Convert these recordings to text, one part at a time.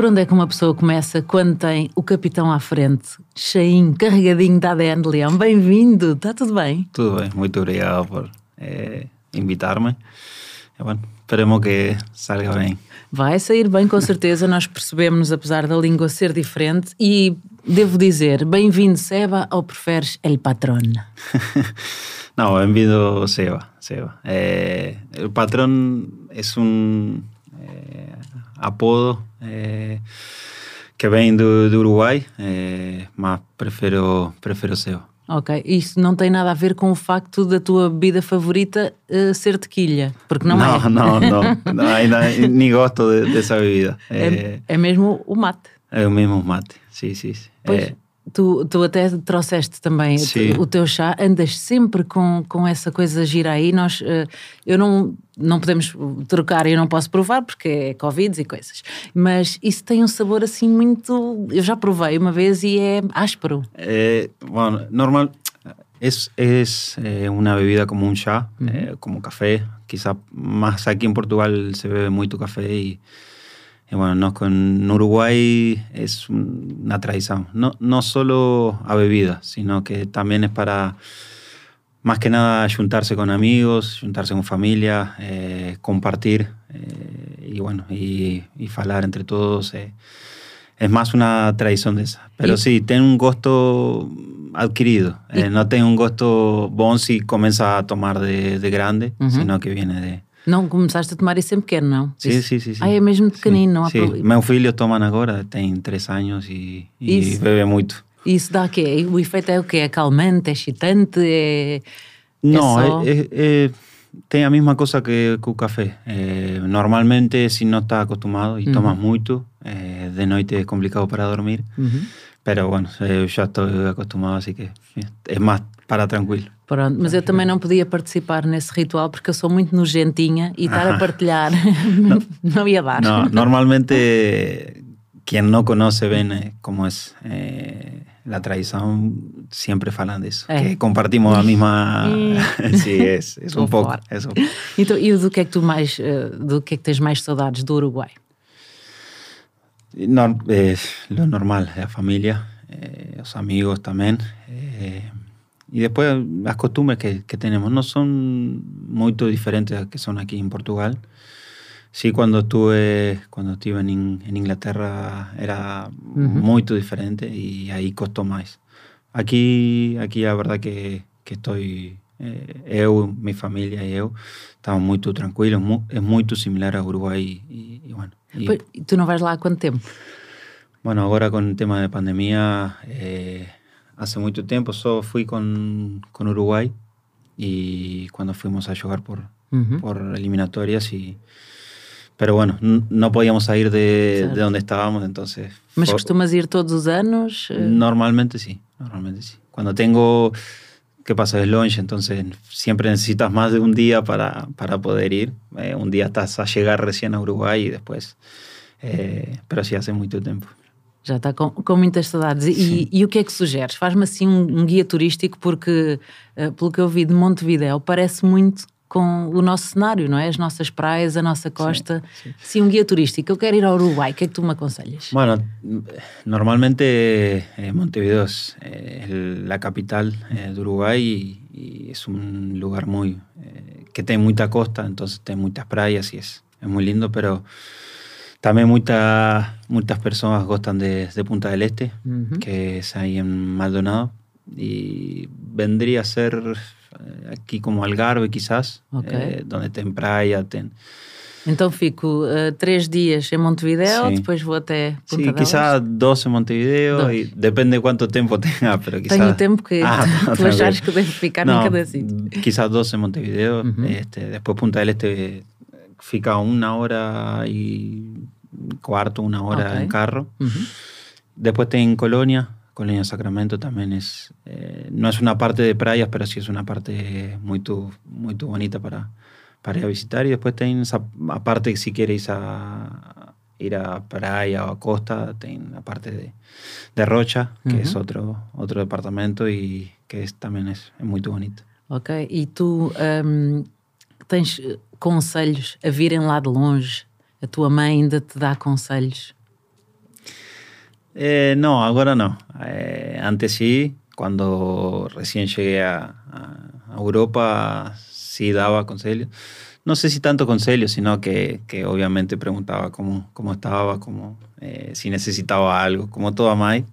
por onde é que uma pessoa começa quando tem o capitão à frente, cheinho, carregadinho de ADN de leão? Bem-vindo, está tudo bem? Tudo bem, muito obrigado por eh, invitar-me. E, bueno, esperemos que salga bem. Vai sair bem, com certeza. Nós percebemos, apesar da língua ser diferente. E devo dizer, bem-vindo, Seba, ou preferes El Patrón? no, bem-vindo, Seba. Seba. Eh, el Patrón un eh, apodo eh, que vem do, do Uruguai, eh, mas prefiro, prefiro Seba. Ok, isso não tem nada a ver com o facto da tua bebida favorita uh, ser tequilha, porque não, não é. Não, não, não, ainda nem gosto de, dessa bebida. É, é, é, mesmo o mate. É o mesmo mate, sim, sim. sim. É. tu, tu até trouxeste também o teu chá, andas sempre com, com essa coisa gira aí. Nós, uh, eu não, não podemos trocar, eu não posso provar porque é Covid e coisas, mas isso tem um sabor assim muito. Eu já provei uma vez e é áspero. É, bueno, normal. Es, es eh, una bebida como un chá, eh, como café. Quizá más aquí en Portugal se bebe mucho café y, y bueno, no, con Uruguay es una tradición. No, no solo a bebida, sino que también es para más que nada juntarse con amigos, juntarse con familia, eh, compartir y bueno, y, y falar entre todos. es más una tradición de esa. Pero sí, tiene un gusto adquirido. Eh, no tem um gosto bom se começa a tomar de, de grande, senão que viene de... Não começaste a tomar isso em pequeno, não? Sim, isso. sim, sim, sim. Ah, é mesmo pequenino, não há sim. problema. Meu filho toma agora, tem 3 anos e, e bebe muito. Isso dá o quê? O efeito é o quê? É calmante, é excitante, é... Não, é, só... é, é, tem a mesma coisa que, que o café. normalmente, se não está acostumado e uhum. tomas muito, de noite é complicado para dormir. Uhum. Pero bueno, eu já estou acostumado, assim que é mais para tranquilo. Pronto, mas eu também não podia participar nesse ritual porque eu sou muito nojentinha e estar a partilhar não, não ia dar. Normalmente, quem não conhece bem como é eh, a tradição, sempre falam disso. É. Que compartimos a mesma. Sim, é, é um pouco. É um pouco. Então, e do que é que tu mais. Do que é que tens mais saudades do Uruguai? No, eh, lo normal, la familia, eh, los amigos también. Eh, y después las costumbres que, que, tenemos no son muy diferentes a las que son aquí en Portugal. Sí, cuando estuve, cuando estuve en, en Inglaterra era uh -huh. muy diferente y ahí costó más. Aquí, aquí la verdad que, que estoy, eh, eu, mi familia y eu, estamos muy tranquilos, muy, es muy similar a Uruguay y, y bueno, E, tu não vais lá há quanto tempo? Bueno, agora com o tema da pandemia, eh, hace muito tempo só fui com, com Uruguai e quando fomos a jogar por, uh -huh. por eliminatorias y pero bueno, no podíamos sair de, de onde estávamos, entonces... Mas fue... costumas ir todos os anos? Normalmente sí, normalmente sí. Cuando tengo que pasa es longe, entonces siempre necesitas más de un día para, para poder ir. Eh, un día estás a llegar recién a Uruguai e depois... Eh, pero sí, hace muito tempo. Já está com, com muitas saudades. E, e, o que é que sugeres? Faz-me assim um, um, guia turístico, porque, uh, pelo que eu vi de Montevideo, parece muito com o nosso cenário, não é? As nossas praias, a nossa costa. Sim, sim. sim um guia turístico. Eu quero ir ao Uruguai, o que é que tu me aconselhas? Bueno, normalmente eh, Montevideo es eh, la capital eh, de Uruguay y, y, es un lugar eh, que tiene mucha costa, entonces tiene muchas playas y es, es muy lindo, pero también muchas muchas personas gustan de, de Punta del Este, uh -huh. que es ahí en Maldonado, y vendría a ser aqui como Algarve, quizás, okay. eh, onde tem praia, tem... Então fico uh, três dias em Montevideo, Sim. depois vou até Punta Sim, quizá dois em Montevideo, dois. e depende de quanto tempo tenha, pero quizá... Tenho tempo que ah, tu achares que devo ficar no, em cada sítio. Quizá dois em Montevideo, uh -huh. este, depois Punta del Este fica uma hora e quarto, uma hora okay. em carro. Uh -huh. Depois tem Colônia, Colonia Sacramento también es, eh, no es una parte de playas, pero sí es una parte muy, muy bonita para, para ir a visitar. Y después aparte, si quieres a, ir a playa o a costa, tenés la parte de, de Rocha, que uh -huh. es otro, otro departamento y que es, también es, es muy bonito. Ok, e tu um, tens conselhos a virem lá de longe? A tua mãe ainda te dá conselhos? Eh, no, ahora no. Eh, antes sí, cuando recién llegué a, Europa, sí daba consejos. No sé si tanto consejos, sino que, que obviamente preguntaba cómo, cómo estaba, cómo, eh, si necesitaba algo, como todo Mai.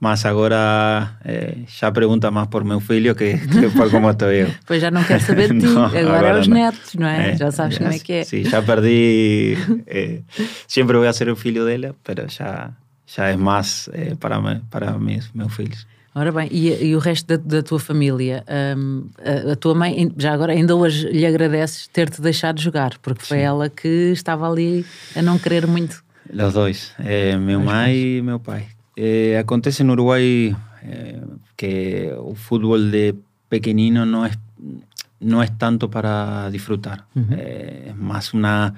Mas agora é, já pergunta mais por meu filho que, que por como estou eu. Pois já não quero saber de ti, não, agora, agora é os não. netos, não é? é? Já sabes já, como é que é. Sim, já perdi. É, sempre vou ser o filho dela, mas já, já é mais é, para, para meus, meus filhos. Ora bem, e, e o resto da, da tua família? Um, a, a, tua mãe, já agora, ainda hoje lhe agradeces ter-te deixado jogar, porque foi Sim. ela que estava ali a não querer muito. Os dois, é, meu mãe e meu pai Eh, acontece en Uruguay eh, que el fútbol de pequeñino no es, no es tanto para disfrutar. Eh, es más una,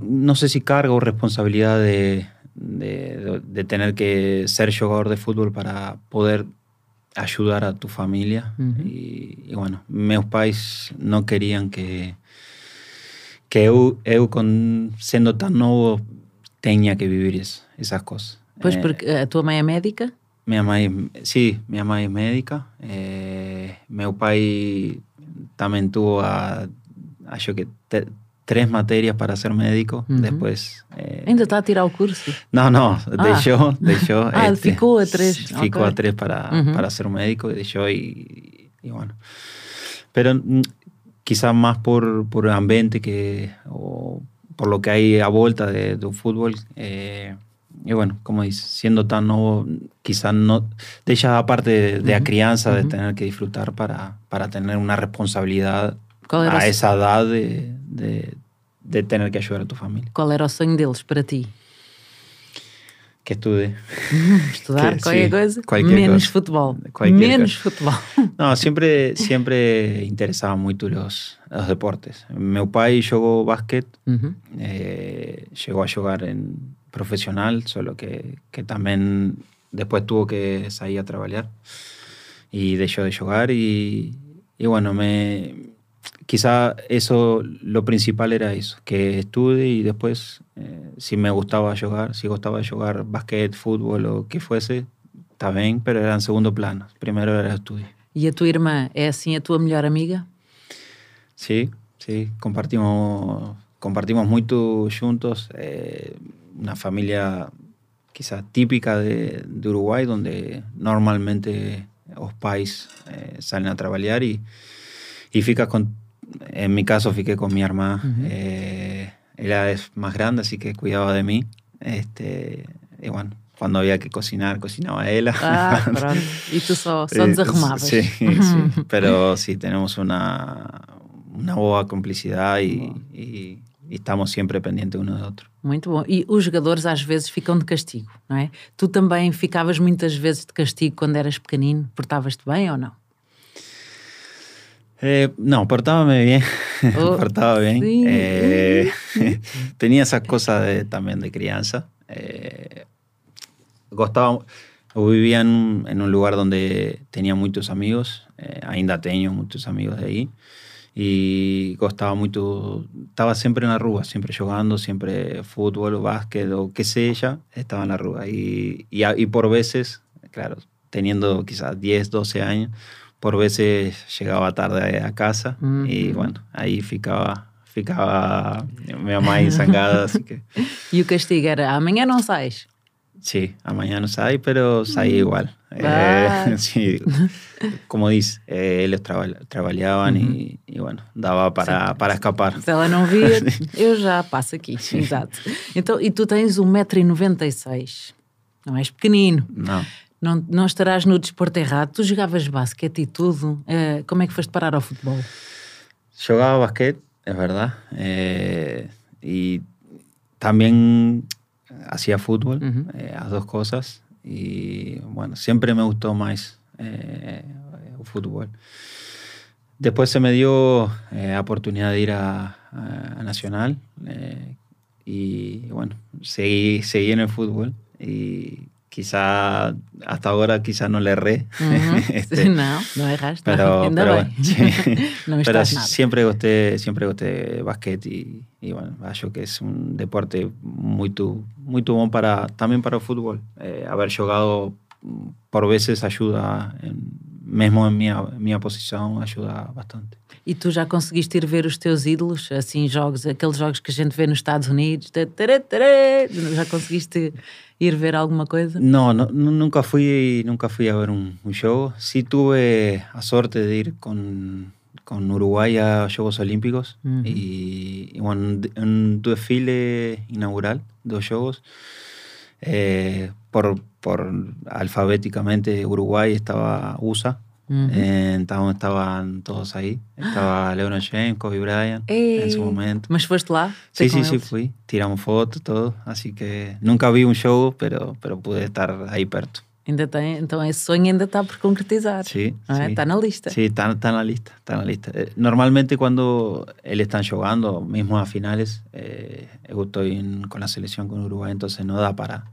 no sé si carga o responsabilidad de, de, tener que ser jugador de fútbol para poder ayudar a tu familia. y, bueno, mis pais no querían que, que yo, siendo tan nuevo, tenía que vivir esas cosas. Pois, é, porque a tua mãe é médica? Minha mãe, sim, minha mãe é médica. É, meu pai também teve, a, acho que, te, três matérias para ser médico. Uhum. Depois. É... Ainda está a tirar o curso? Não, não, ah. deixou, deixou. ah, este, ficou a três. Ficou okay. a três para, uhum. para ser médico, deixou e, e bueno. Pero mm, quizás más por, por ambiente que, o por lo que hay a volta de, do fútbol. Eh, y bueno, como dice, siendo tan nuevo, quizás no deja aparte de, de la crianza, de tener que disfrutar para, para tener una responsabilidad a esa edad de, de, de, tener que ayudar a tu familia. ¿Cuál era el sueño de ellos para ti? Que estude. Estudar que, cualquier sí, cosa, cualquier menos cosa. fútbol. Cualquier menos cosa. fútbol. No, siempre, siempre interesaba mucho los, los deportes. Mi pai jugó básquet, uh -huh. eh, llegó a jugar en profesional, solo que, que también después tuvo que salir a trabajar y dejó de jugar y, y bueno, me, quizá eso, lo principal era eso, que estudie y después, eh, si me gustaba jugar, si gustaba jugar básquet, fútbol o que fuese, está bien, pero era en segundo plano. Primero era estudio. ¿Y a tu hermana es así a tu mejor amiga? Sí, sí, compartimos, compartimos mucho juntos. Eh, una familia quizás típica de, de, Uruguay, donde normalmente los pais eh, salen a trabajar y, y fica con, en mi caso fiqué con mi hermana. Uh -huh. eh, ella es más grande, así que cuidaba de mí. Este, y bueno, cuando había que cocinar, cocinaba ella. Ah. Y tú sos, sos desarmabas. Sí, sí, pero sí, tenemos una, una boa complicidad y, y e estamos sempre pendentes um do outro. Muito bom. E os jogadores às vezes ficam de castigo, não é? Tu também ficavas muitas vezes de castigo quando eras pequenino? Portavas-te bem ou não? Eh, não, portava-me bem. Oh, portava bem. Eh, tinha essa coisa de, também de criança. Eh, gostava. Eu vivia em, em um lugar onde tinha muitos amigos. Eh, ainda tenho muitos amigos aí. e gostava muito, estava sempre na rua, sempre jogando, sempre futebol, basquete, o que seja, estava na rua. E, e, e por vezes, claro, teniendo quizás 10, 12 años, por veces llegaba tarde a casa y bueno, ahí ficaba, ficaba mi mamá ensangada, así que... E o castigo era, amanhã não sais? Sim, sí, amanhã não sai, pero sai mm. igual. Eh, sí, como dice, eh, ellos trabajaban y, y, bueno, dava para, para escapar. Se ela não via, eu já passo aqui, exato. Então, e tu tens 1,96m, não és pequenino. Não. Não, não estarás no desporto errado. Tu jogavas basquete e tudo. Uh, como é que foste parar ao futebol? Jogava basquete, é verdade. Eh, e também hacía fútbol, uh -huh. eh, las dos cosas. Y bueno, siempre me gustó más eh, el fútbol. Después se me dio eh, la oportunidad de ir a, a, Nacional eh, y bueno, seguí, seguí en el fútbol y quizá hasta ahora quizá no le erré. este, no, no erraste. Pero, pero, pero siempre gusté, siempre gusté básquet y, y, bueno, acho que es un deporte muy muy bom para también para el fútbol. Eh, haber jugado por veces ayuda, en, mesmo en minha, minha posição, ajuda bastante. E tu já conseguiste ir ver os teus ídolos, assim, jogos, aqueles jogos que a gente vê nos Estados Unidos? Já conseguiste ir ver alguma coisa? No, no nunca fui nunca fui a ver un, un, show. Sí tuve la suerte de ir con, con Uruguay a Juegos Olímpicos uh y, bueno, un desfile inaugural de los Juegos. Eh, por, por alfabéticamente Uruguay estaba USA Entonces estaban todos ahí. Estaba Leonard James, Kobe Bryant en su momento. ¿Mas fuiste lá? Sí, sí, sí, fui. Tiramos fotos, todo. Así que nunca vi un show, pero, pero pude estar ahí perto. Ainda tem, então esse sonho ainda está por concretizar. Sí, sí. Está na lista. Sí, está, está na lista, está na lista. Eh, normalmente cuando él están jugando, mismo a finales, eh, yo estoy con la selección con Uruguay, entonces no da para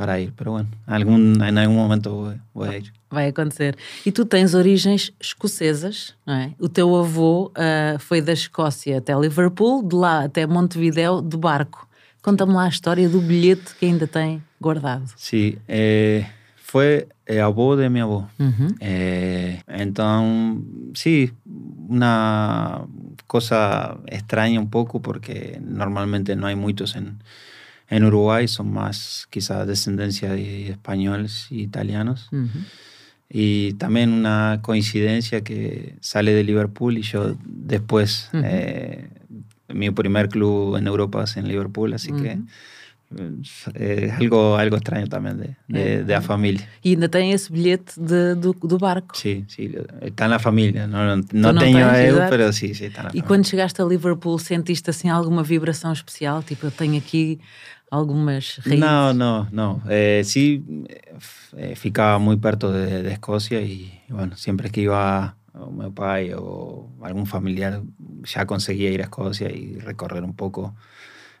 para ir. Pero bueno, algum, em algum momento vou, vou ir. Vai acontecer. E tu tens origens escocesas, não é? O teu avô uh, foi da Escócia até Liverpool, de lá até Montevideo, de barco. Conta-me lá a história do bilhete que ainda tem guardado. Sim, eh, foi eh, avô de meu avô. Uhum. Eh, então, sim, uma coisa estranha um pouco, porque normalmente não há muitos em En Uruguay son más quizás descendencia de españoles y italianos. Y también una coincidencia que sale de Liverpool y yo después, eh, mi primer club en Europa es en Liverpool, así que é algo, algo extraño también de, de, é. de a família. E ainda tem esse bilhete de, do, do barco. Sim, sim, está na família. Não, não, não tenho a eu, mas sim, sim, está na E quando chegaste a Liverpool, sentiste assim alguma vibração especial? Tipo, eu tenho aqui algumas raízes? Não, não, não. Eh, sim, eh, ficava muito perto de, de Escócia e, bueno, sempre que ia o meu pai ou algum familiar já conseguia ir a Escócia e recorrer um pouco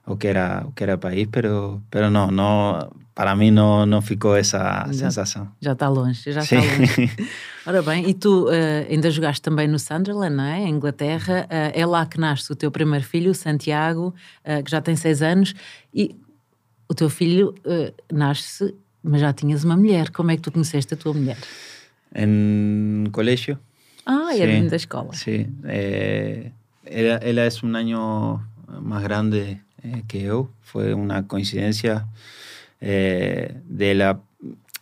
o que era o que era país, pero pero no, no para mí no não ficou essa já, sensação. Já está longe, já está longe. Ora bem, e tu uh, ainda jogaste também no Sunderland, não é? Em Inglaterra. Uh, é lá que nasce o teu primeiro filho, Santiago, uh, que já tem seis anos. E o teu filho nasce, mas já tinhas uma mulher. Como é que tu conheceste a tua mulher? Em colégio. Ah, era sí, da escola. Sim. Eh, ela, ela é um ano mais grande eh, que yo. Fue una coincidencia eh, la...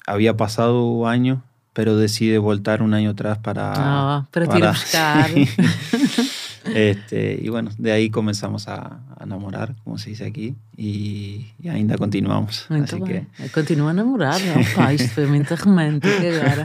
Había pasado año, pero decide voltar un año atrás para... Ah, para, para buscar. este, y bueno, de ahí comenzamos a, a, enamorar, como se dice aquí, y, y ainda continuamos. Muito así bem. que... Continua a namorar, não? Pá, isto foi muito romântico agora.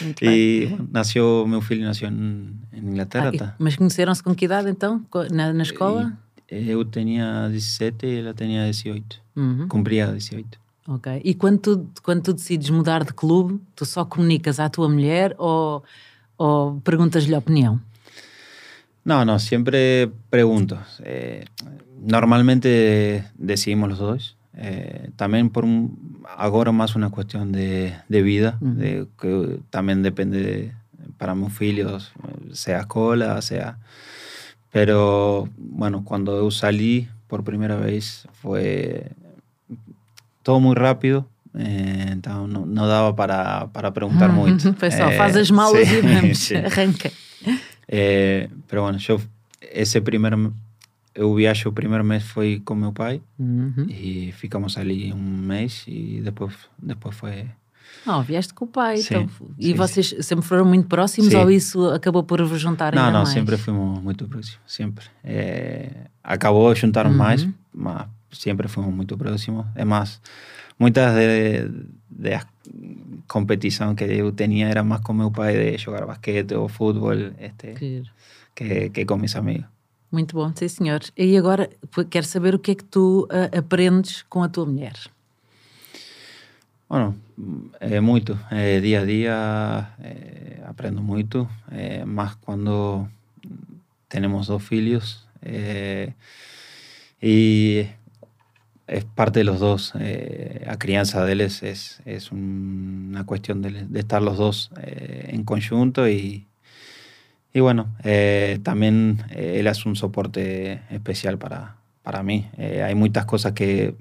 Muito e nasceu, meu filho nasceu em, Inglaterra. Ah, tá? Mas conheceram-se com que idade então? Na, na escola? Eu tinha 17 e ela tinha 18. Uhum. Cumpria 18. Ok. E quando tu, quando tu decides mudar de clube, tu só comunicas à tua mulher ou, ou perguntas-lhe a opinião? No, no, siempre pregunto. Eh, normalmente decidimos los dos. Eh, también por un, ahora más una cuestión de, de vida, uh -huh. de, que también depende de, para mis hijos, sea escuela, sea Pero bueno, cuando salí por primera vez fue todo muy rápido. Eh, então não, não dava para, para perguntar hum, muito. Foi só, é, faz as malas sim, e vamos, arranca. É, pero bueno, eu, esse primeiro, eu viajo o primeiro mês foi com meu pai uhum. e ficamos ali um mês e depois, depois foi Não, vieste com o pai. Sim, então, e sim, vocês sim. sempre foram muito próximos ou isso acabou por vos juntar ainda não, mais? Não, sempre fomos muito próximos. Sempre. É, acabou juntar uhum. mais, mas sempre fomos muito próximos. É mais, muitas de, de competição que eu tinha era mais com meu pai de jogar basquete ou futebol este, que, que com meus amigos. Muito bom, sim senhor. E agora quero saber o que é que tu uh, aprendes com a tua mulher. Bueno, eh, muito. Eh, día a día eh, aprendo muito, eh, más cuando tenemos dos filhos. Eh, y es parte de los dos. Eh, a crianza de él es, es, es una cuestión de, de, estar los dos eh, en conjunto y, y bueno, eh, también eh, él es un soporte especial para, para mí. Eh, hay muchas cosas que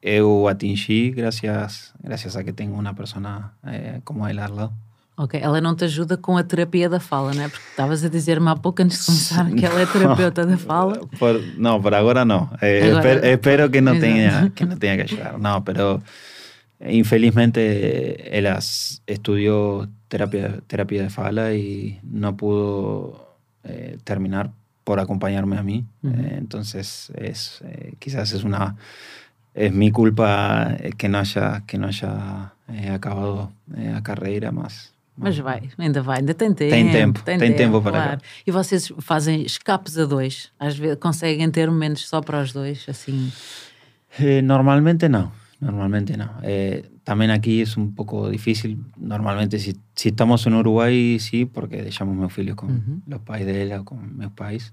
eu atingi gracias, gracias a que tenho uma pessoa eh, como ele ao lado. Ok, ela não te ajuda com a terapia da fala, não é? Porque estavas a dizer-me há pouco antes de começar que ela é terapeuta da fala. Por, não, por agora não. Eh, agora, espero, espero, que não tenha que não tenha que ajudar. Não, pero infelizmente ela estudiou terapia terapia de fala e não pudo eh, terminar por acompañarme a mí. Uh -huh. eh, entonces, es, eh, quizás es una es mi culpa que não haya, que não haya eh, acabado eh, a carreira, mas. Mas vai, ainda vai, ainda tem tempo. Tem tempo, tem, tem tempo, tempo para claro. E vocês fazem escapes a dois? Às vezes conseguem ter momentos só para os dois, assim? Eh, normalmente não, normalmente não. Eh, también aquí es un poco difícil. Normalmente, si, si estamos en Uruguay, sí, porque dejamos meus filhos con uh -huh. los pais de ella o con meus pais.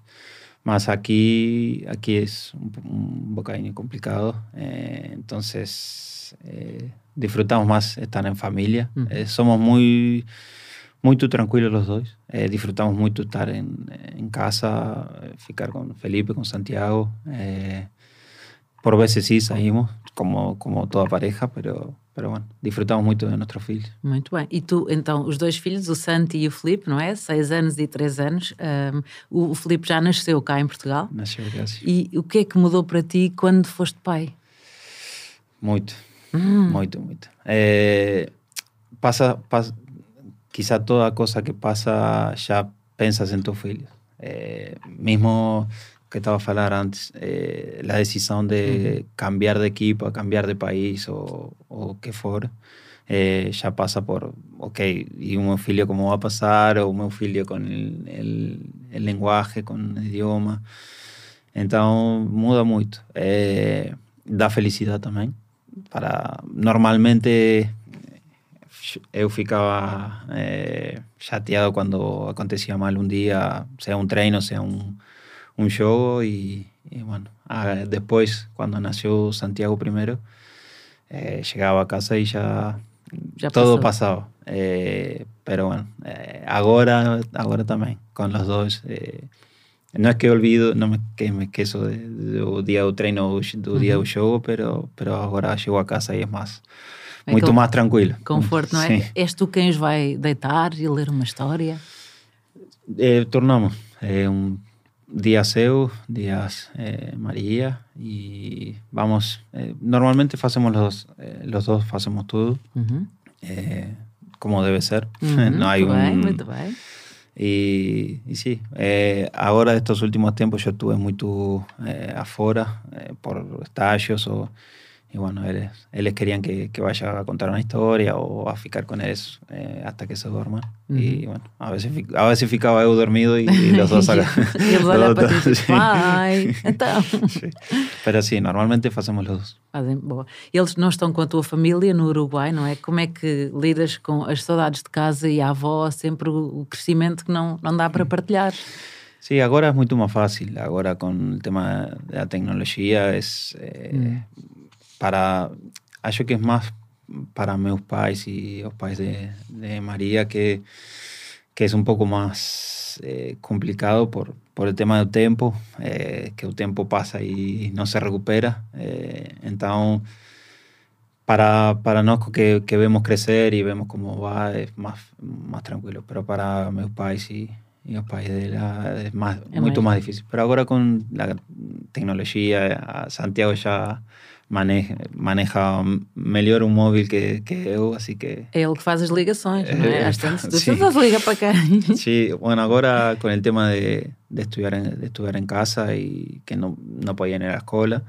Mas aquí, aquí es un, un bocadinho complicado. Eh, entonces, eh, disfrutamos más estar en familia. Uh -huh. eh, somos muy, muy tranquilos los dos. Eh, disfrutamos mucho estar en, en, casa, ficar con Felipe, con Santiago. Eh, por veces sí salimos, como, como toda pareja, pero, pero bueno, disfrutamos muito de nossos filhos. Muito bem. E tu, então, os dois filhos, o Santi e o Felipe, não é? Seis anos e três anos. Um, o Felipe já nasceu cá em Portugal. Nasceu, graças. E o que é que mudou para ti quando foste pai? Muito, hum. muito, muito. É, passa, passa, quizá toda coisa que passa já pensas em teu filho. É, mesmo que estaba a falar antes, eh, la decisión de cambiar de equipo, cambiar de país o, o que for, eh, já passa por, ok, e o meu filho como vai passar, ou o meu filho com o linguagem, com o idioma. Então, muda muito. Eh, dá felicidade também. Para, normalmente, eu ficava eh, chateado quando acontecia mal um dia, seja um treino, seja um un show y, y bueno, ah, después cuando nació Santiago primero, eh, llegaba a casa y ya, ya todo pasaba. Eh, pero bueno, eh, ahora, ahora también, con los dos. No es que olvido, no me, que me queso de, de, día de treino do día do show, pero, pero agora chego a casa e é mais, muito com, mais tranquilo. Conforto, não é? Sim. És tu quem os vai deitar e ler uma história? Tornamos. É um días eu, días eh, María y vamos, eh, normalmente hacemos los dos, eh, los dos hacemos todo uh -huh. como debe ser, uh -huh. no hay un... Y, y, sí, ahora estos últimos tiempos yo estuve muy afuera por estallos o y bueno, ellos, ellos querían que, que, vaya a contar una historia o a ficar con ellos eh, hasta que se duerman. Uh -huh. Y bueno, a veces, a veces ficaba eu dormido y, y los dos acá. y el para ti pai, então. sí. Pero sí, normalmente fazemos los dos. Fazem, boa. Eles não estão com a tua família no Uruguai, não é? Como é que lidas com as saudades de casa e a avó, sempre o crescimento que não, não dá para partilhar? Sí, agora é muito mais fácil. Agora com o tema da tecnologia é... Eh, mm para acho que es más para meus pais y los pais de, de María que, que es un poco más eh, complicado por, por el tema del tiempo, eh, que el tiempo pasa y no se recupera. Eh, entonces, para, para nosotros que, que, vemos crecer y vemos cómo va, es más, más tranquilo. Pero para meus pais y, y los pais de ella es más, es mucho más difícil. Pero ahora con la tecnología, Santiago ya maneja, maneja melhor um móvel que, que eu, assim que... É ele que faz as ligações, não é? Às tantas, tu sí. liga para quem? Sí, bueno, agora com o tema de, de, estudar em, de estudar em casa e que não, não podían ir à escola,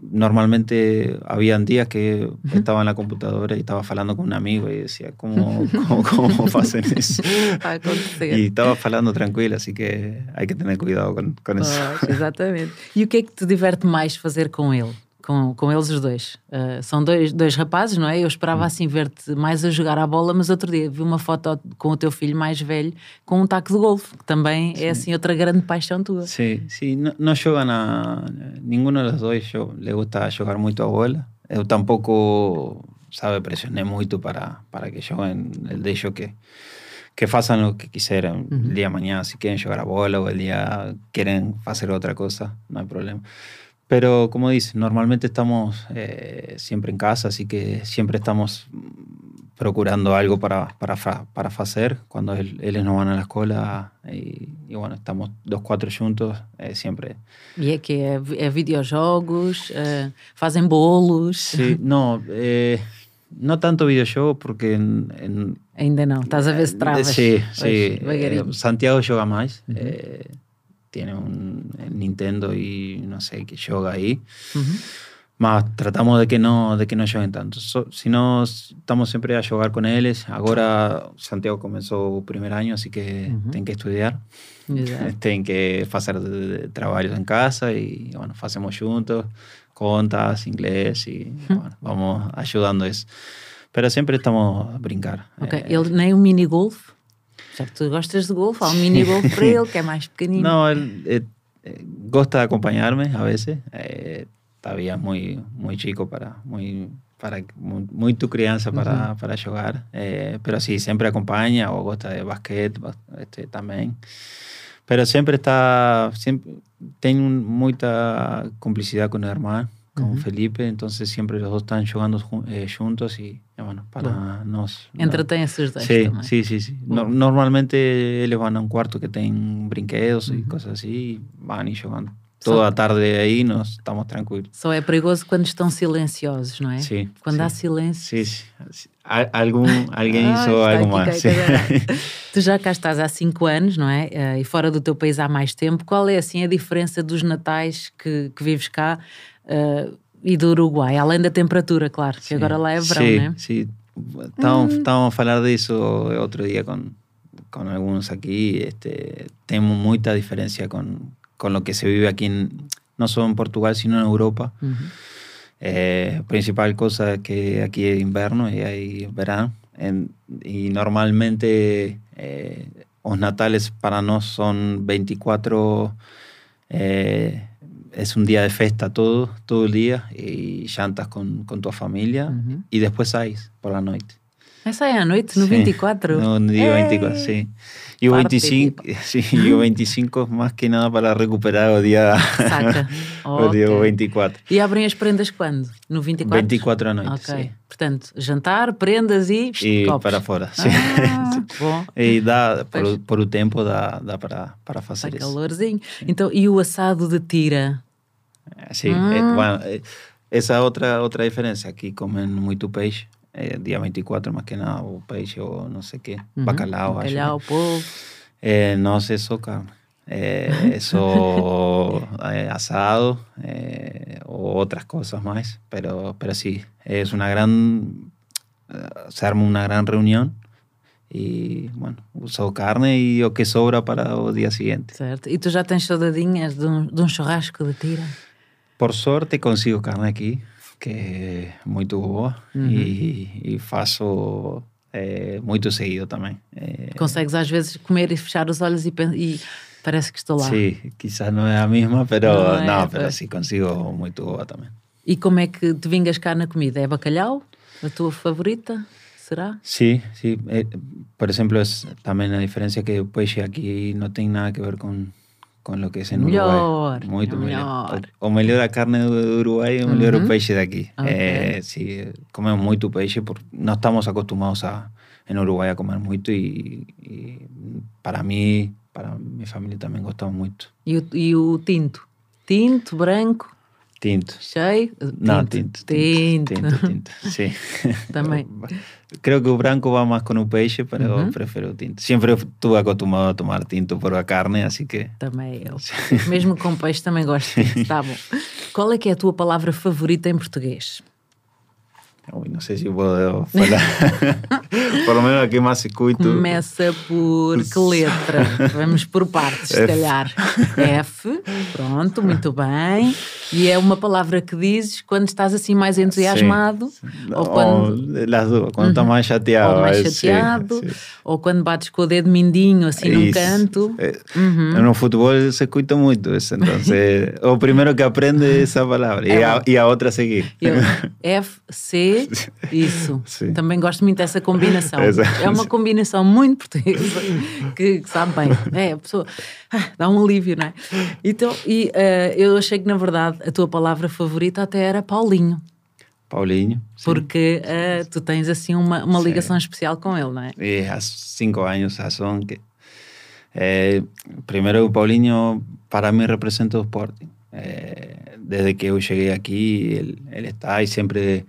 normalmente habían días que estaba en la computadora y estaba hablando con un amigo y decía, ¿cómo, cómo, cómo hacen eso? y estaba hablando tranquilo, así que hay que tener cuidado con, con eso. Oh, exatamente. E o que é que te diverte mais fazer com ele? Com, com eles os dois. Uh, são dois, dois rapazes, não é? Eu esperava hum. assim ver-te mais a jogar a bola, mas outro dia vi uma foto com o teu filho mais velho com um taco de golfe, que também é assim outra grande paixão tua. Sim, sim. Não, não jogam a. Nenhum dos dois le gusta jogar muito a bola. Eu tampouco, sabe, pressioné muito para, para que joguem. Ele deixou que que façam lo que quisieran el día de mañana, si quieren jugar a bola o el día quieren hacer otra cosa, no hay problema. Pero como dice, normalmente estamos eh, siempre en casa, así que siempre estamos procurando algo para, para, para hacer cuando ellos no van a la escuela y, y bueno, estamos dos, cuatro juntos, eh, siempre. E é que é videojogos, uh, fazem bolos? Sí, no, eh, no tanto videojuegos porque en, en, Ainda não, estás a ver se travas. Sí, sí. Eh, Santiago juega más. Uh -huh. Eh, tiene un Nintendo y no sé qué juega ahí. Uh -huh. Mas tratamos de que no de que no jueguen tanto. So, si no, estamos siempre a jugar con ellos. Ahora Santiago comenzó primer año, así que uh -huh. tienen que estudiar. tienen que hacer trabajos en casa y bueno, hacemos juntos, contas, inglés y bueno, vamos ayudando eso. Pero sempre estamos a brincar. Ok, é... ele nem um mini golf? Já que tu gostas de golfe, há um mini golf para ele que é mais pequenino. Não, ele, gosta de acompanhar-me a vezes. É, todavía muy, muy chico para, muy, para, muy, muy tu criança para, uh -huh. para jogar. Eh, pero sí, sempre acompanha ou gosta de basquete este, também. Pero sempre está, sempre, tem muita cumplicidade com o irmão con Felipe, entonces siempre los dos están jugando eh, juntos y bueno, para nos... Entretén esos dos sí, sí, sí, sí, normalmente ellos van a un cuarto que tienen brinquedos y cosas así, van y jugando. Toda a tarde aí nós estamos tranquilos. Só é perigoso quando estão silenciosos, não é? Sim. Quando sim. há silêncio. Sim, sim. Algum, alguém ah, só algo mais. tu já cá estás há cinco anos, não é? Uh, e fora do teu país há mais tempo. Qual é assim a diferença dos natais que, que vives cá uh, e do Uruguai? Além da temperatura, claro, que sim. agora lá é verão, sim, não é? Sim, estávamos hum. a falar disso outro dia com, com alguns aqui. Este, temos muita diferença com con lo que se vive aquí, en, no solo en Portugal, sino en Europa. Uh eh, principal cosa es que aquí es invierno y hay verano. En, y normalmente eh, los natales para nosotros son 24, eh, es un día de festa todo, todo el día y llantas con, con tu familia uh -huh. y después hay por la noche. Essa é a noite, no 24? No, dia 24, sí. E o 25, sí, e o 25 más que nada para recuperar o dia Saca. o dia 24. E abrem as prendas quando? No 24? 24 à noite, Ok. Sí. Portanto, jantar, prendas e E copos. para fora, sim. Ah, bom. E dá, por, por o tempo dá, dá para, para fazer Está isso. calorzinho. Então, e o assado de tira? Sim, Hum. é, bueno, é, essa é outra, outra diferença. Aqui comem muito peixe. Eh, día 24 más que nada, o peixe o no sé qué, Uhum. bacalao. Bacalhau, polvo. Eh, no sé eso, carne. Eh, eso eh, asado eh, o otras cosas más, pero, pero sí, es una gran, eh, se arma una gran reunión y bueno, uso carne y o que sobra para o día siguiente. Certo. E tu já tens saudadinhas de um, de um churrasco de tira? Por sorte consigo carne aquí, que é muito boa Uhum. e, e faço eh, muito seguido também. Eh, Consegues às vezes comer e fechar os olhos e, e parece que estou lá. Sí, quizás no es la misma, pero No no, es, pero sí consigo muy boa también. E como é que te vingas cá na comida? É bacalhau? A tua favorita? Será? Sí, sí. eh, por ejemplo, es también la diferencia que el peixe aquí no tiene nada que ver con, con lo que es en Melhor, Uruguay. Muito melhor. melhor. O, o melhor a carne de Uruguay o melhor Uhum. o peixe de aquí. Ok. Eh, sí, comemos muito peixe porque no estamos acostumbrados a, en Uruguay a comer muito y, y para mí, para mi familia también gostamos muito. E o, e o tinto? Tinto, branco, Tinto. cheio? No, tinto. Tinto. Tinto, tinto, sí. También. Creo que o branco va más con un peixe, pero Ujú. prefiero tinto. Siempre estuve acostumbrado a tomar tinto por la carne, así que... Também eu. Mesmo com peixe também gosto de tinto. Tá bom. Qual é que é a tua palavra favorita em português? Uy, no sé si puedo falar. por lo menos aqui mais circuito. Começa por que letra? Vamos por partes, se calhar. F, pronto, muito bem. E é uma palavra que dizes quando estás assim mais entusiasmado. Sim. Ou quando. Las duas, quando estás mais chateado. Ou mais chateado. Sim, sim. Ou quando bates com o dedo mindinho assim isso. num canto. Uhum. No futebol se escuta muito isso. Então, o primeiro que aprende é essa palavra. É. E, a, e a outra a seguir. Eu, F, C. Isso. Sim. Também gosto muito dessa combinação. Exato. É uma combinação muito portuguesa que, que sabe bem. É, a pessoa ah, dá um alívio, não é? Então, e uh, eu achei que na verdade a tua palavra favorita até era Paulinho. Paulinho. Sim. Porque uh, tu tens assim uma, uma ligação especial com ele, não é? E há cinco anos razão que. Eh, primeiro, o Paulinho para mim representa o Sporting. Eh, desde que eu cheguei aqui, ele, ele está e sempre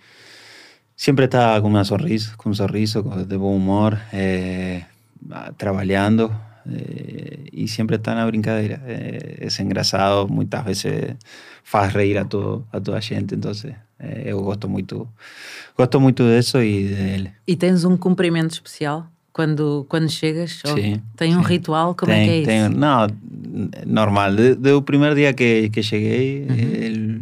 siempre está con una sonrisa, con un sorriso, de buen humor, eh, trabajando eh, y siempre está en la brincadera. Eh, es engrasado, muchas veces faz reír a, todo, a toda gente, entonces eh, eu gosto muito, gosto muito disso e dele. E tens um cumprimento especial? quando, quando chegas? Sim, tem um sim. ritual? Como tem, é que é isso? Tem, não, normal. Desde o primeiro dia que, que cheguei, uhum.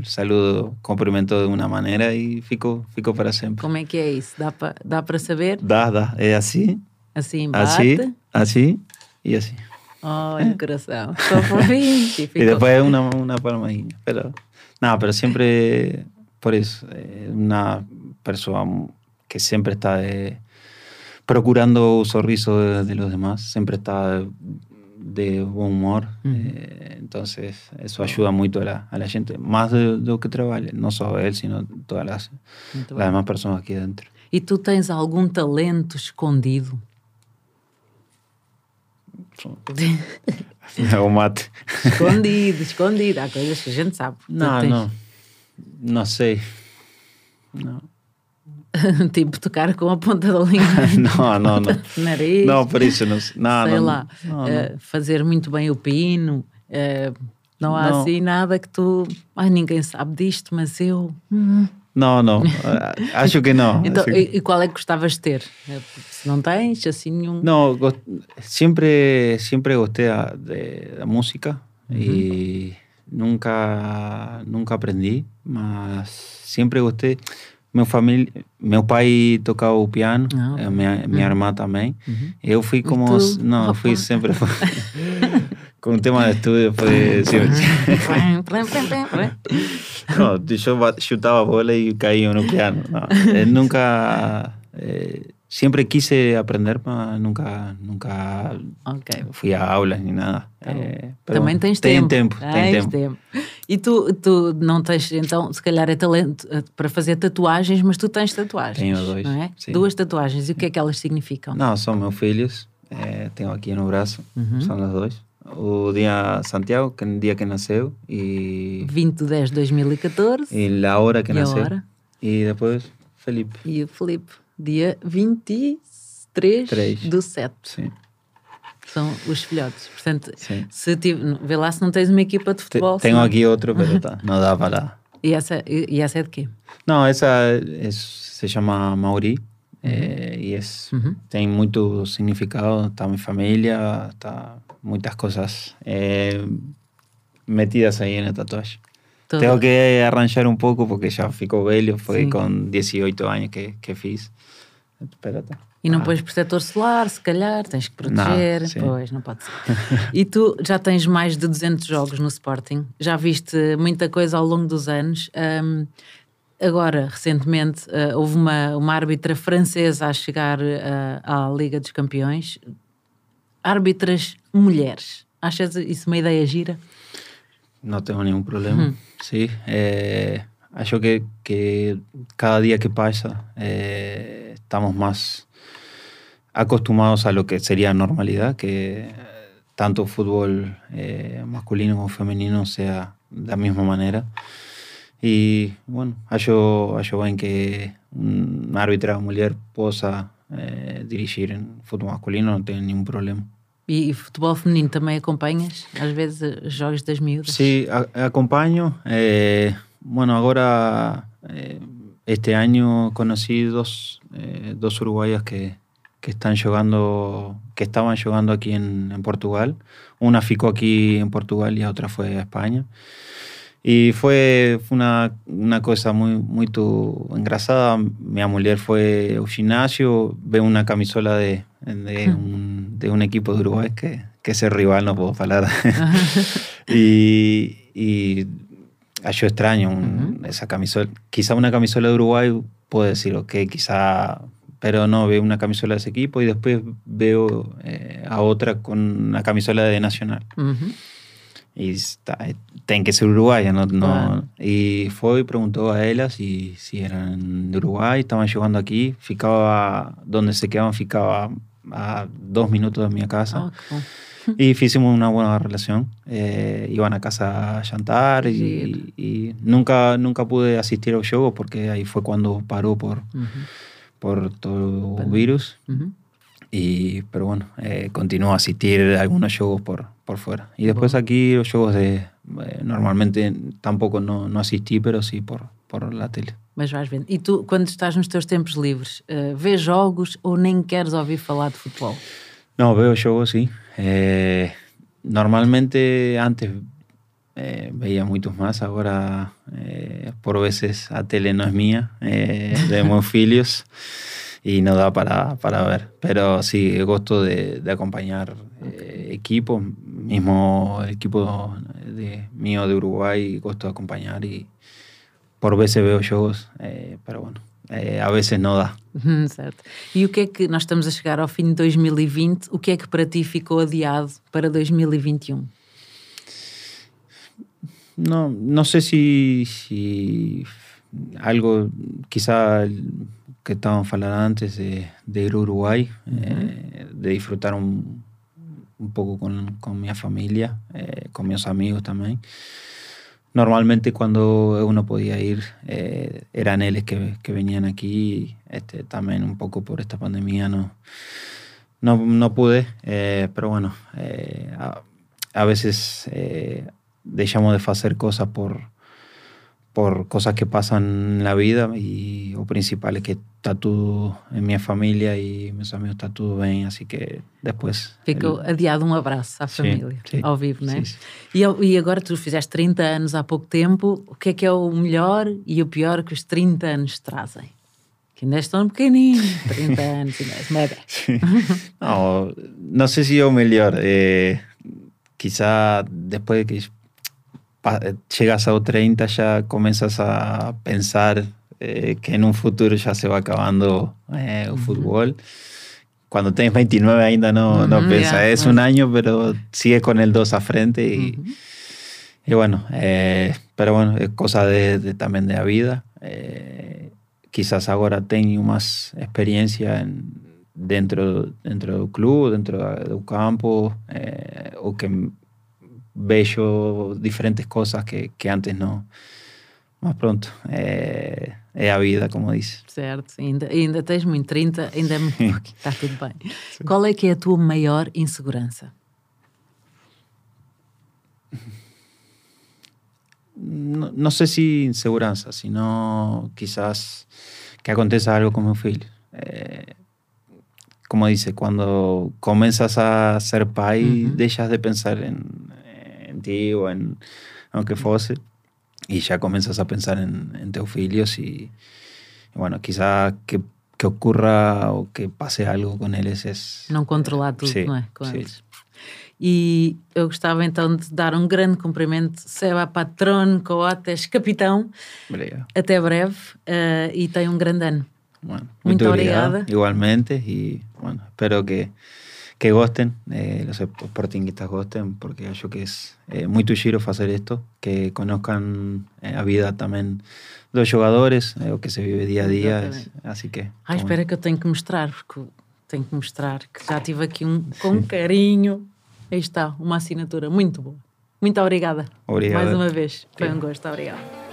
O saludo cumprimentou de uma maneira e ficou, ficou para sempre. Como é que é isso? Dá para dá saber? Dá, dá. É assim. Assim, bate. Assim, assim e assim. Oh, no coração. Estou fofinho. E depois uma, uma palmadinha. Pero, não, pero sempre, por isso, é uma pessoa que sempre está de procurando el sorriso de, los demás, siempre está de buen humor, eh, entonces eso ayuda mucho a la, a la gente, más de, lo que trabaja, no solo él, sino todas las, las demás personas aquí dentro. ¿Y tú tienes algún talento escondido? o mate. Escondido, escondido. Há coisas que a gente sabe. Não, não. Não sei. Não. tipo tocar com a ponta da língua. não, não, não. Nariz. Não, por isso não. não sei não, lá. Não, uh, fazer muito bem o pino. Uh, não há assim nada que tu. Ai, ninguém sabe disto, mas eu. Hum. Não, não. Acho que não. então, que... E, qual é que gostavas de ter? Se não tens, assim nenhum. Não, sempre, sempre gostei da música uhum. e nunca, nunca aprendi, mas sempre gostei meu família, meu pai tocava o piano, ah, minha, minha uhum. irmã também. Uhum. Eu fui como, não, fui sempre com o tema de estúdio foi não, eu chutava a bola e caía no piano. Não, eu nunca eh, siempre quise aprender, mas nunca, nunca okay. fui a aulas nem nada. É, Também tens tem tempo. tempo tem tempo. tempo. E tu, tu não tens, então, se calhar é talento eh, para fazer tatuagens, mas tu tens tatuagens. Tenho dois. É? Duas tatuagens. E o que é que elas significam? Não, são meus filhos. É, tenho aqui no braço. Uhum. São os dois. O dia Santiago, que é o dia que nasceu. E... 20 de 10 de 2014. E a hora que e nasceu. Hora. E depois Felipe. E o Felipe dia 23 3. do 7. Sim. São os filhotes. Portanto, Sim. se tive, vê lá se não tens uma equipa de futebol. Tenho aqui outro, mas tá, não dá para lá. E essa, e essa é de quê? Não, essa é, se chama Mauri. Uhum. É, e é, uhum. tem muito significado. Está minha família, está muitas coisas é, metidas aí na tatuagem. Tengo que arranjar um pouco porque já ficou velho. Foi Sim. com 18 anos que, que fiz. Espérate. E não ah. pões protetor solar, se calhar, tens que proteger. Não, pois, não pode ser. e tu já tens mais de 200 jogos no Sporting, já viste muita coisa ao longo dos anos. Um, agora, recentemente, uh, houve uma, uma árbitra francesa a chegar uh, à Liga dos Campeões. Árbitras mulheres. Achas isso uma ideia gira? Não tenho nenhum problema. Uhum. Sim. É, acho que, que cada dia que passa é, estamos mais acostumbrados a lo que sería normalidad, que tanto fútbol eh, masculino como femenino sea de la misma manera. Y bueno, acho, acho bien que una árbitra mujer possa eh, dirigir en fútbol masculino, no tengo ningún problema. E futebol feminino também acompanhas? Às vezes os jogos das miúdas? Sim, acompanho. Eh, bueno, agora eh, este año conocí dos, eh, dos uruguayas que, que, están jugando, que estaban jugando aquí en, en, Portugal. Una ficó aquí en Portugal y la otra fue a España. Y fue, fue una, una, cosa muy, muy engrasada. Mi mujer fue al gimnasio, ve una camisola de, de, un, de un equipo de Uruguay que, que ese rival no puedo hablar. y, y yo extraño esa camisola. Quizá una camisola de Uruguay puedo decir, ok, quizá, pero no, veo una camisola de ese equipo y después veo eh, a otra con una camisola de Nacional. Y está, tiene que ser uruguaya, ¿no? no Y fue y preguntó a ellas si, si eran de Uruguay, estaban llegando aquí, ficaba, donde se quedaban, ficaba a dos minutos de mi casa. Oh, y hicimos una buena relación. Eh, iban a casa a chantar y, nunca, nunca pude asistir a los juegos porque ahí fue cuando paró por, por todo el virus. y, pero bueno, eh, continuó a asistir a algunos juegos por, por fuera. Y después aquí los juegos de... Eh, normalmente tampoco no, no asistí, pero sí por, por la tele. Mas vais vendo. E tu, quando estás nos teus tempos livres, uh, vês jogos ou nem queres ouvir falar de futebol? No, veo juegos, sí. Eh, normalmente antes eh, veía muchos más, ahora eh, por veces a tele no es mía, de Monfilios y no da para, para, ver. Pero sí, gusto de, de acompañar equipos, mismo el equipo de, mío de Uruguay, gusto de acompañar y por veces veo eh, pero bueno, é, a vezes não dá. certo. E o que é que nós estamos a chegar ao fim de 2020? O que é que para ti ficou adiado para 2021? No, no sé si, si algo, quizá que estaban hablando antes de, de ir a Uruguay, uh -huh. eh, de disfrutar un, un poco con, con mi familia, eh, con mis amigos también. Normalmente cuando uno podía ir, eh, eran ellos que, que, venían aquí. Este, también un poco por esta pandemia no, no, no pude, eh, pero bueno, eh, a, a, veces eh, dejamos de hacer cosas por, por cosas que pasan en la vida y lo principal es que está todo en mi familia y mis amigos está todo bien, así que depois... Ficou adiado um abraço à família, sim, sim, ao vivo, não é? Sim, e, e, agora tu fizeste 30 anos há pouco tempo, o que é que é o melhor e o pior que os 30 anos trazem? Que ainda estão pequeninos, 30 anos, ainda é não, não sei se é o melhor, eh, quizá depois de que llegas a los 30 ya comienzas a pensar eh, que en un futuro ya se va acabando eh, el fútbol. Cuando tienes 29 ainda no, no piensas, es un año, pero sigue con el 2 a frente y, y bueno, eh, pero bueno, es cosa de, también de la vida. quizás ahora tengo más experiencia en, dentro, dentro del club, dentro del campo, o que vejo diferentes cosas que, que antes não. Mas pronto, é, é a vida, como disse. Certo, ainda, ainda tens muito, 30, ainda é muito está tudo bem. Sim. Qual é que é a tua maior insegurança? No, no sé si inseguranza, sino quizás que aconteça algo com meu filho. Eh, como dice, cuando comienzas a ser pai, uh -huh. dejas de pensar en, en ti o en aunque fuese, y ya comienzas a pensar en, en teofilios y, y, bueno, quizá que, que, ocurra o que pase algo com eles é... Não controlar tudo, sim, não é? Com sim. eles. E eu gostava então de dar um grande cumprimento, Seba Patrón Coates, capitão. Obrigado. Até breve uh, e tenha um grande ano. Bueno, muito, muito obrigada. Igualmente e bueno, espero que que gosten, eh, los sportinguistas gosten, porque yo que es eh, muy tuyo hacer esto, que conozcan eh, a vida también dos jogadores, eh, o que se vive día a día, es, así que... Ai, espera que eu tenho que mostrar, porque tenho que mostrar que já tive aqui um com carinho. Aí está, uma assinatura muito boa. Muito obrigada. Obrigado. Mais uma vez. Foi um gosto. Obrigada.